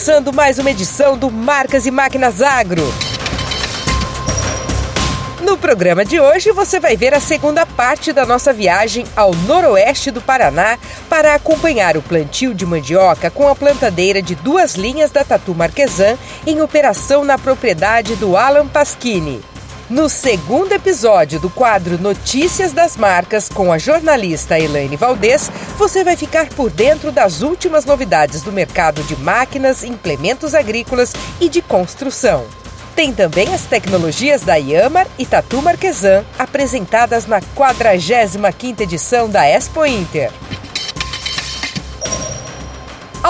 Começando mais uma edição do Marcas e Máquinas Agro. No programa de hoje você vai ver a segunda parte da nossa viagem ao noroeste do Paraná para acompanhar o plantio de mandioca com a plantadeira de duas linhas da Tatu Marquesan em operação na propriedade do Alan Pasquini. No segundo episódio do quadro Notícias das Marcas com a jornalista Elaine Valdez, você vai ficar por dentro das últimas novidades do mercado de máquinas, implementos agrícolas e de construção. Tem também as tecnologias da Yamar e Tatu Marquesan, apresentadas na 45ª edição da Expo Inter.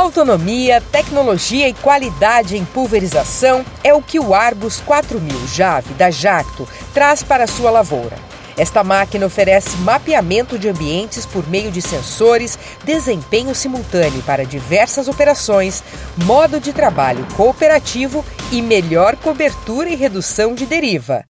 Autonomia, tecnologia e qualidade em pulverização é o que o Arbus 4000 Jave da Jacto traz para sua lavoura. Esta máquina oferece mapeamento de ambientes por meio de sensores, desempenho simultâneo para diversas operações, modo de trabalho cooperativo e melhor cobertura e redução de deriva.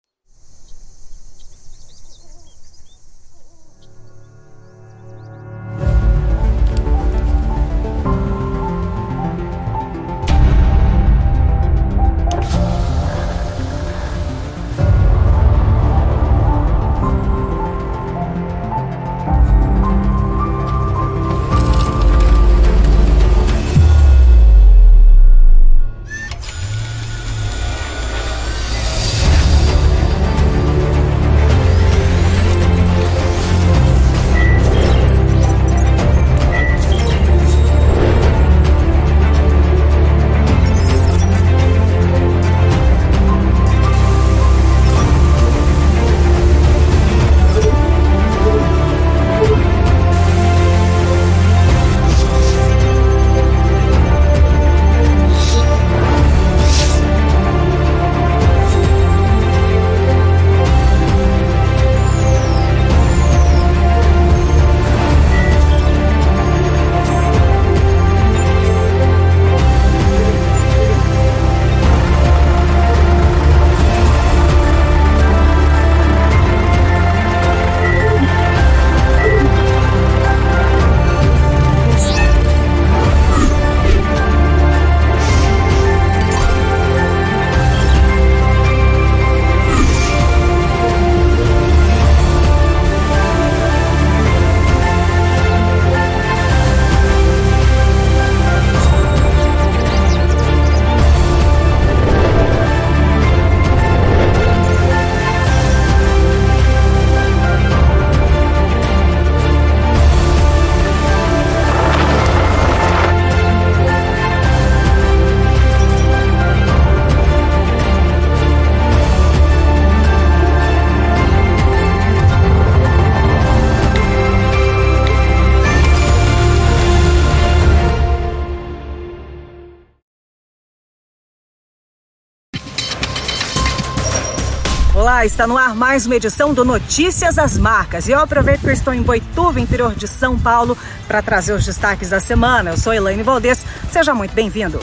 Está no ar mais uma edição do Notícias das Marcas. E eu aproveito que eu estou em Boituva, interior de São Paulo, para trazer os destaques da semana. Eu sou Elaine Valdez, seja muito bem-vindo.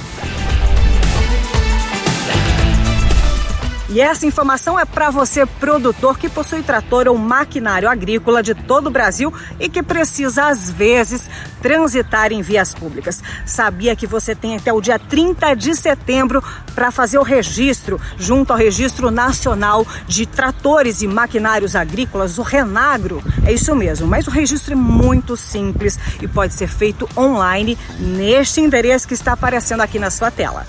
E essa informação é para você, produtor que possui trator ou maquinário agrícola de todo o Brasil e que precisa, às vezes, transitar em vias públicas. Sabia que você tem até o dia 30 de setembro para fazer o registro junto ao Registro Nacional de Tratores e Maquinários Agrícolas, o Renagro? É isso mesmo, mas o registro é muito simples e pode ser feito online neste endereço que está aparecendo aqui na sua tela.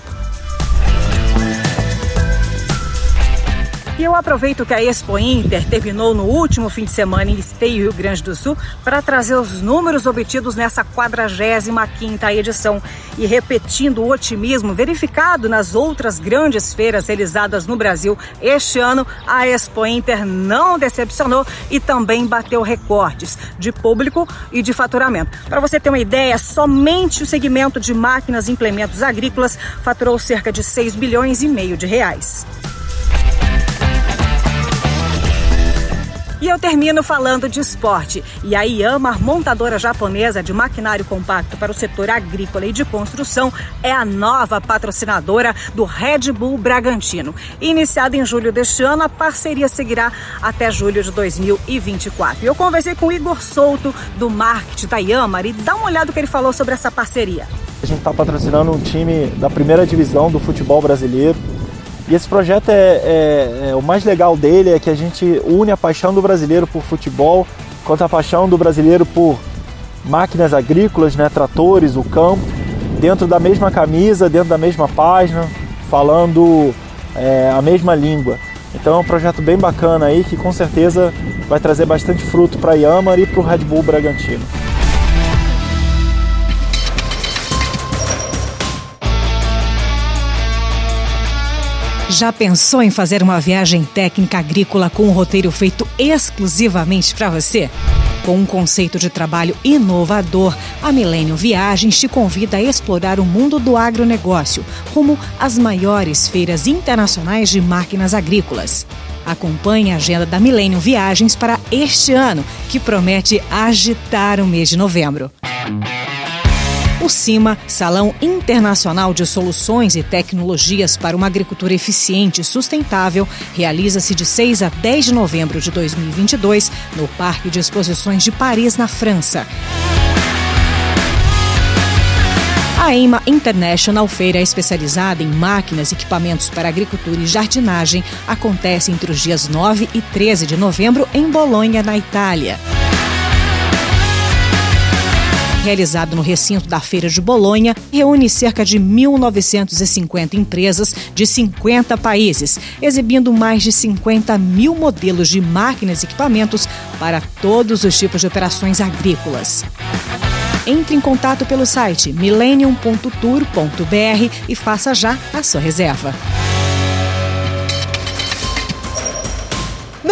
E eu aproveito que a Expo Inter terminou no último fim de semana em Esteio, Rio Grande do Sul, para trazer os números obtidos nessa 45ª edição e repetindo o otimismo verificado nas outras grandes feiras realizadas no Brasil este ano, a Expo Inter não decepcionou e também bateu recordes de público e de faturamento. Para você ter uma ideia, somente o segmento de máquinas e implementos agrícolas faturou cerca de 6 bilhões e meio de reais. E eu termino falando de esporte. E a Yamaha, montadora japonesa de maquinário compacto para o setor agrícola e de construção, é a nova patrocinadora do Red Bull Bragantino. Iniciada em julho deste ano, a parceria seguirá até julho de 2024. E eu conversei com o Igor Souto, do marketing da Yamaha, e dá uma olhada no que ele falou sobre essa parceria. A gente está patrocinando um time da primeira divisão do futebol brasileiro. E esse projeto é, é, é, o mais legal dele é que a gente une a paixão do brasileiro por futebol quanto a paixão do brasileiro por máquinas agrícolas, né, tratores, o campo, dentro da mesma camisa, dentro da mesma página, falando é, a mesma língua. Então é um projeto bem bacana aí que com certeza vai trazer bastante fruto para a Yamar e para o Red Bull Bragantino. Já pensou em fazer uma viagem técnica agrícola com um roteiro feito exclusivamente para você? Com um conceito de trabalho inovador, a Milênio Viagens te convida a explorar o mundo do agronegócio, rumo às maiores feiras internacionais de máquinas agrícolas. Acompanhe a agenda da Milênio Viagens para este ano, que promete agitar o mês de novembro. O CIMA, Salão Internacional de Soluções e Tecnologias para uma Agricultura Eficiente e Sustentável, realiza-se de 6 a 10 de novembro de 2022 no Parque de Exposições de Paris, na França. A EIMA International, feira especializada em máquinas e equipamentos para agricultura e jardinagem, acontece entre os dias 9 e 13 de novembro em Bolonha, na Itália realizado no recinto da Feira de Bolonha, reúne cerca de 1.950 empresas de 50 países, exibindo mais de 50 mil modelos de máquinas e equipamentos para todos os tipos de operações agrícolas. Entre em contato pelo site millennium.tour.br e faça já a sua reserva.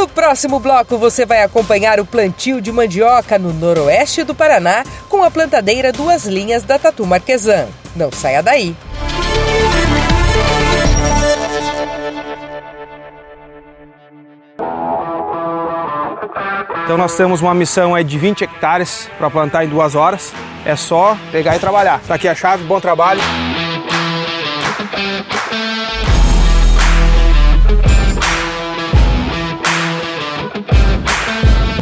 No próximo bloco, você vai acompanhar o plantio de mandioca no noroeste do Paraná com a plantadeira Duas Linhas da Tatu Marquesan. Não saia daí! Então nós temos uma missão aí de 20 hectares para plantar em duas horas. É só pegar e trabalhar. Tá aqui a chave, bom trabalho.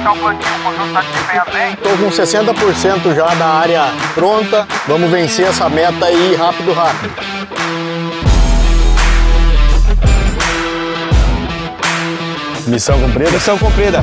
O plantio? Conjunto tá bem? Estou com 60% já da área pronta. Vamos vencer essa meta aí rápido, rápido. Missão cumprida? Missão cumprida.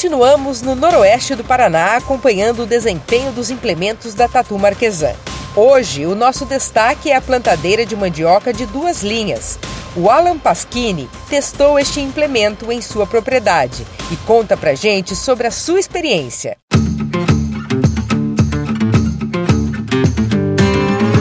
Continuamos no noroeste do Paraná acompanhando o desempenho dos implementos da Tatu Marquesan. Hoje, o nosso destaque é a plantadeira de mandioca de duas linhas. O Alan Pasquini testou este implemento em sua propriedade e conta pra gente sobre a sua experiência.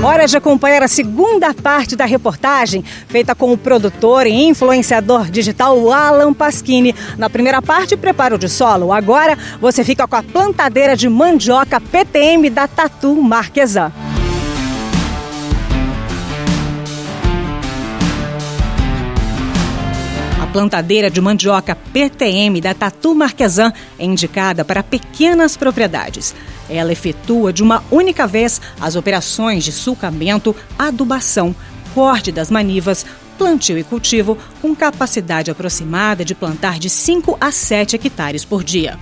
Hora de acompanhar a segunda parte da reportagem, feita com o produtor e influenciador digital Alan Pasquini. Na primeira parte, preparo de solo. Agora, você fica com a plantadeira de mandioca PTM da Tatu. A plantadeira de mandioca PTM da Tatu Marquesan é indicada para pequenas propriedades. Ela efetua de uma única vez as operações de sulcamento, adubação, corte das manivas, plantio e cultivo, com capacidade aproximada de plantar de 5 a 7 hectares por dia.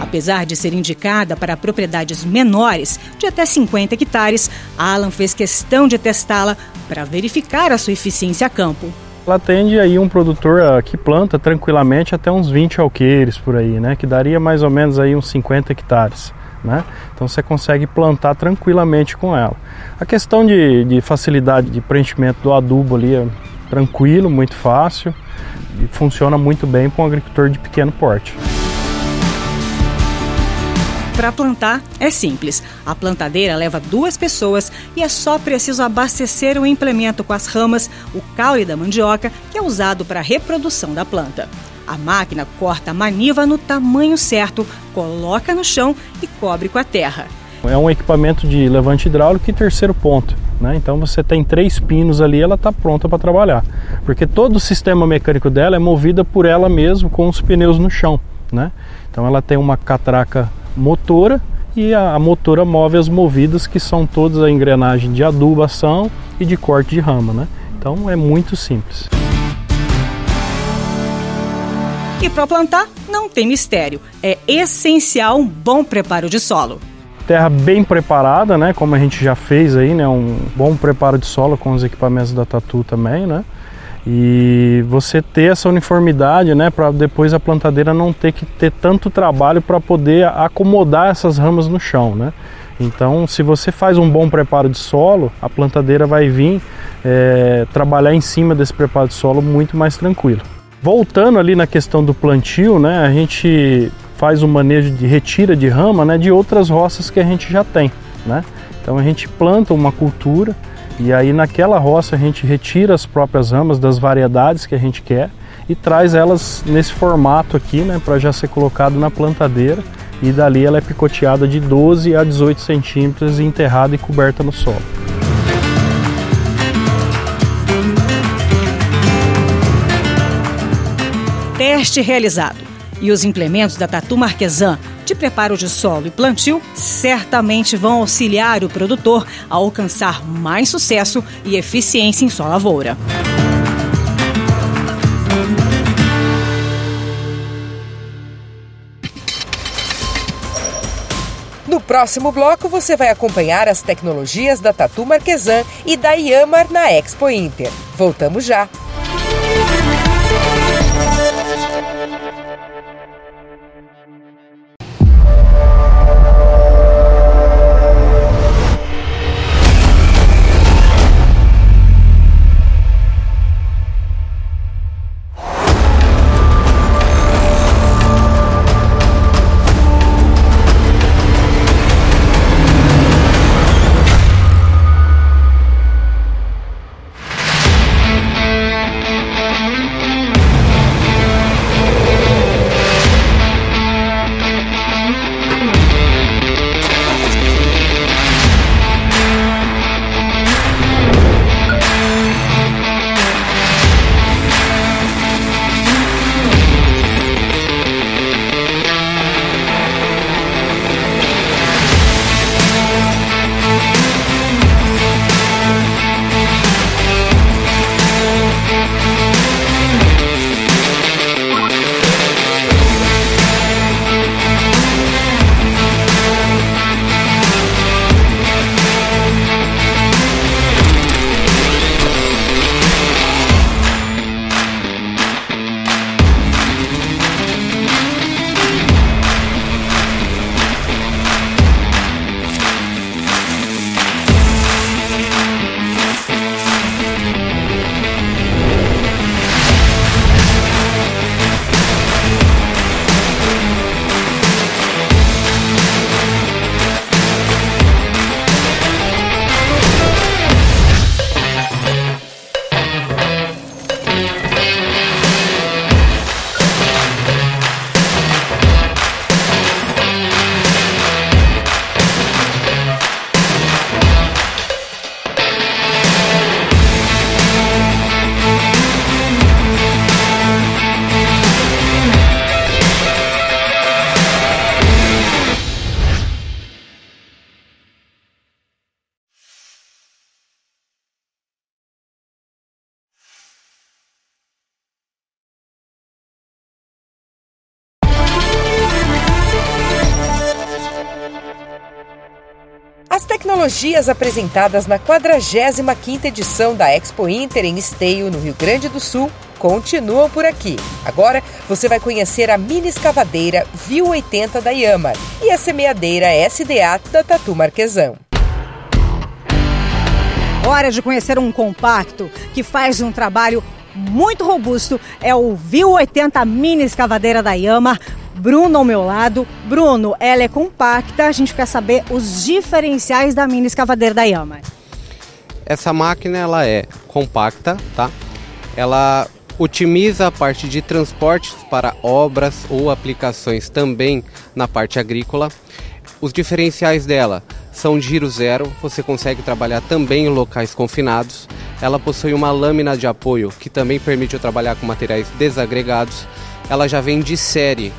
Apesar de ser indicada para propriedades menores, de até 50 hectares, Alan fez questão de testá-la para verificar a sua eficiência a campo. Ela atende aí um produtor ah, que planta tranquilamente até uns 20 alqueires por aí, né? Que daria mais ou menos aí uns 50 hectares. Né? Então você consegue plantar tranquilamente com ela. A questão de, de facilidade de preenchimento do adubo ali é tranquilo, muito fácil e funciona muito bem para um agricultor de pequeno porte. Para plantar é simples. A plantadeira leva duas pessoas e é só preciso abastecer o implemento com as ramas, o caule da mandioca, que é usado para a reprodução da planta. A máquina corta a maniva no tamanho certo, coloca no chão e cobre com a terra. É um equipamento de levante hidráulico e terceiro ponto. Né? Então você tem três pinos ali, ela está pronta para trabalhar. Porque todo o sistema mecânico dela é movido por ela mesmo com os pneus no chão. Né? Então ela tem uma catraca motora e a, a motora move as movidas que são todas a engrenagem de adubação e de corte de rama, né? Então é muito simples. E para plantar não tem mistério, é essencial um bom preparo de solo. Terra bem preparada, né? Como a gente já fez aí, né? Um bom preparo de solo com os equipamentos da Tatu também, né? E você ter essa uniformidade, né, para depois a plantadeira não ter que ter tanto trabalho para poder acomodar essas ramas no chão, né? Então, se você faz um bom preparo de solo, a plantadeira vai vir é, trabalhar em cima desse preparo de solo muito mais tranquilo. Voltando ali na questão do plantio, né, a gente faz o manejo de retira de rama, né, de outras roças que a gente já tem, né? Então a gente planta uma cultura e aí naquela roça a gente retira as próprias ramas das variedades que a gente quer e traz elas nesse formato aqui, né, para já ser colocado na plantadeira e dali ela é picoteada de 12 a 18 centímetros enterrada e coberta no solo. Teste realizado. E os implementos da Tatu Marquesan de preparo de solo e plantio certamente vão auxiliar o produtor a alcançar mais sucesso e eficiência em sua lavoura. No próximo bloco, você vai acompanhar as tecnologias da Tatu Marquesan e da Yamar na Expo Inter. Voltamos já! Tecnologias apresentadas na 45ª edição da Expo Inter em Esteio, no Rio Grande do Sul, continuam por aqui. Agora você vai conhecer a mini escavadeira Viu 80 da Yamar e a semeadeira SDA da Tatu Marquesão. Hora de conhecer um compacto que faz um trabalho muito robusto. É o Viu 80 mini escavadeira da Yamar. Bruno ao meu lado. Bruno, ela é compacta. A gente quer saber os diferenciais da mini escavadeira da Yamar. Essa máquina ela é compacta, tá? Ela otimiza a parte de transportes para obras ou aplicações também na parte agrícola. Os diferenciais dela são giro zero, você consegue trabalhar também em locais confinados. Ela possui uma lâmina de apoio que também permite trabalhar com materiais desagregados. Ela já vem de série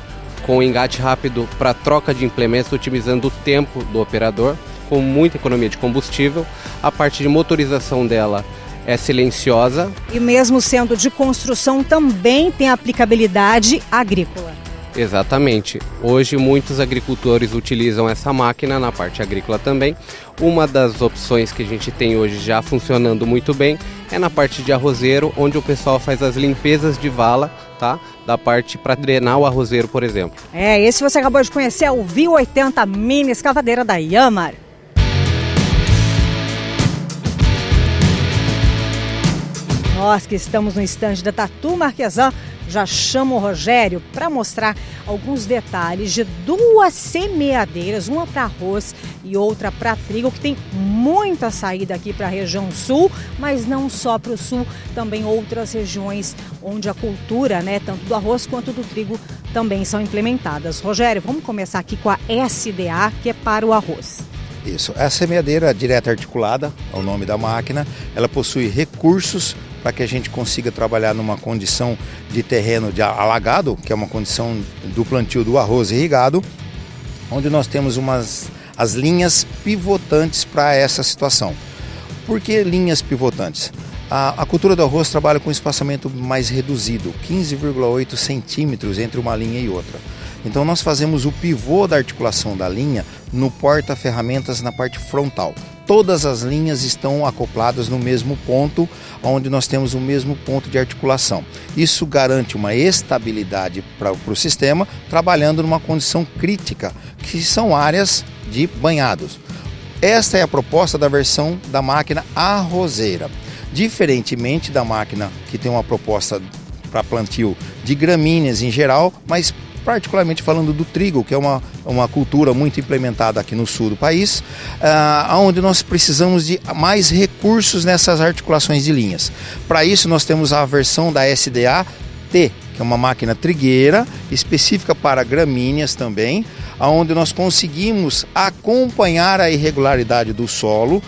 com engate rápido para troca de implementos, otimizando o tempo do operador, com muita economia de combustível. A parte de motorização dela é silenciosa. E mesmo sendo de construção, também tem aplicabilidade agrícola. Exatamente. Hoje muitos agricultores utilizam essa máquina na parte agrícola também. Uma das opções que a gente tem hoje já funcionando muito bem é na parte de arrozeiro, onde o pessoal faz as limpezas de vala, tá? Da parte para drenar o arrozeiro, por exemplo. É, esse você acabou de conhecer é o VIO 80 mini escavadeira da Yamar. Nós que estamos no estande da Tatu Marquesan já chamo o Rogério para mostrar alguns detalhes de duas semeadeiras, uma para arroz e outra para trigo, que tem muita saída aqui para a região sul, mas não só para o sul, também outras regiões onde a cultura, né, tanto do arroz quanto do trigo, também são implementadas. Rogério, vamos começar aqui com a SDA, que é para o arroz. Isso, a semeadeira direta articulada, é o nome da máquina, ela possui recursos para que a gente consiga trabalhar numa condição de terreno de alagado, que é uma condição do plantio do arroz irrigado, onde nós temos umas as linhas pivotantes para essa situação. Por que linhas pivotantes? A, a, cultura do arroz trabalha com espaçamento mais reduzido, 15,8 centímetros entre uma linha e outra. Então nós fazemos o pivô da articulação da linha no porta-ferramentas na parte frontal. Todas as linhas estão acopladas no mesmo ponto, onde nós temos o mesmo ponto de articulação. Isso garante uma estabilidade para o sistema, trabalhando numa condição crítica, que são áreas de banhados. Esta é a proposta da versão da máquina arrozeira. Diferentemente da máquina que tem uma proposta para plantio de gramíneas em geral, mas particularmente falando do trigo, que é uma, uma cultura muito implementada aqui no sul do país, uh, onde nós precisamos de mais recursos nessas articulações de linhas. Para isso, nós temos a versão da SDA T, que é uma máquina trigueira específica para gramíneas também, onde nós conseguimos acompanhar a irregularidade do solo,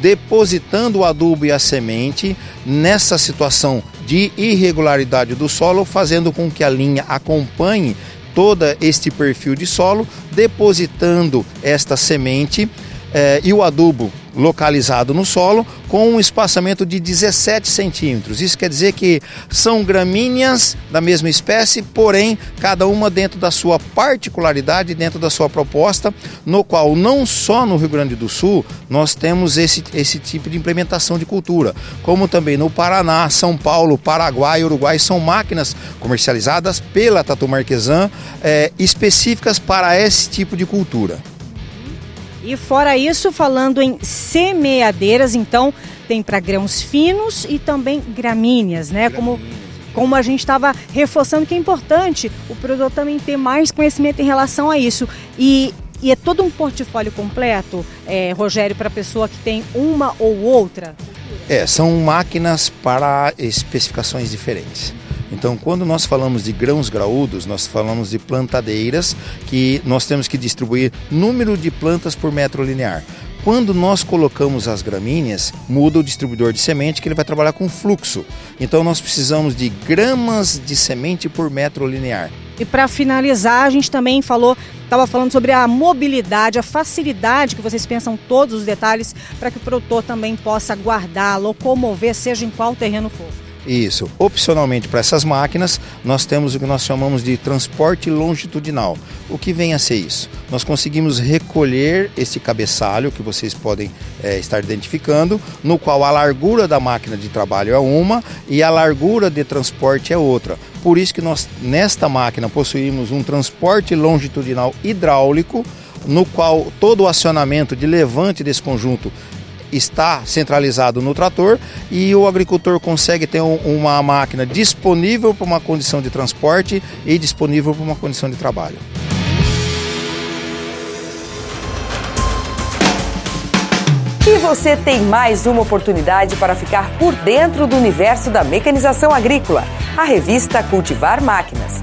depositando o adubo e a semente nessa situação de irregularidade do solo, fazendo com que a linha acompanhe todo este perfil de solo, depositando esta semente eh, e o adubo localizado no solo com um espaçamento de 17 centímetros. Isso quer dizer que são gramíneas da mesma espécie, porém cada uma dentro da sua particularidade, dentro da sua proposta, no qual não só no Rio Grande do Sul nós temos esse, esse tipo de implementação de cultura, como também no Paraná, São Paulo, Paraguai Uruguai são máquinas comercializadas pela Tatu Marquesan é, específicas para esse tipo de cultura. E fora isso, falando em semeadeiras, então tem para grãos finos e também gramíneas, né? Como como a gente estava reforçando que é importante o produtor também ter mais conhecimento em relação a isso. E, e é todo um portfólio completo, é, Rogério, para a pessoa que tem uma ou outra? É, são máquinas para especificações diferentes. Então, quando nós falamos de grãos graúdos, nós falamos de plantadeiras que nós temos que distribuir número de plantas por metro linear. Quando nós colocamos as gramíneas, muda o distribuidor de semente que ele vai trabalhar com fluxo. Então nós precisamos de gramas de semente por metro linear. E para finalizar, a gente também falou, estava falando sobre a mobilidade, a facilidade que vocês pensam todos os detalhes para que o produtor também possa guardar, locomover, seja em qual terreno for. Isso. Opcionalmente para essas máquinas, nós temos o que nós chamamos de transporte longitudinal. O que vem a ser isso? Nós conseguimos recolher esse cabeçalho que vocês podem é, estar identificando, no qual a largura da máquina de trabalho é uma e a largura de transporte é outra. Por isso que nós nesta máquina possuímos um transporte longitudinal hidráulico no qual todo o acionamento de levante desse conjunto está centralizado no trator e o agricultor consegue ter um, uma máquina disponível para uma condição de transporte e disponível para uma condição de trabalho. E você tem mais uma oportunidade para ficar por dentro do universo da mecanização agrícola. A revista Cultivar Máquinas.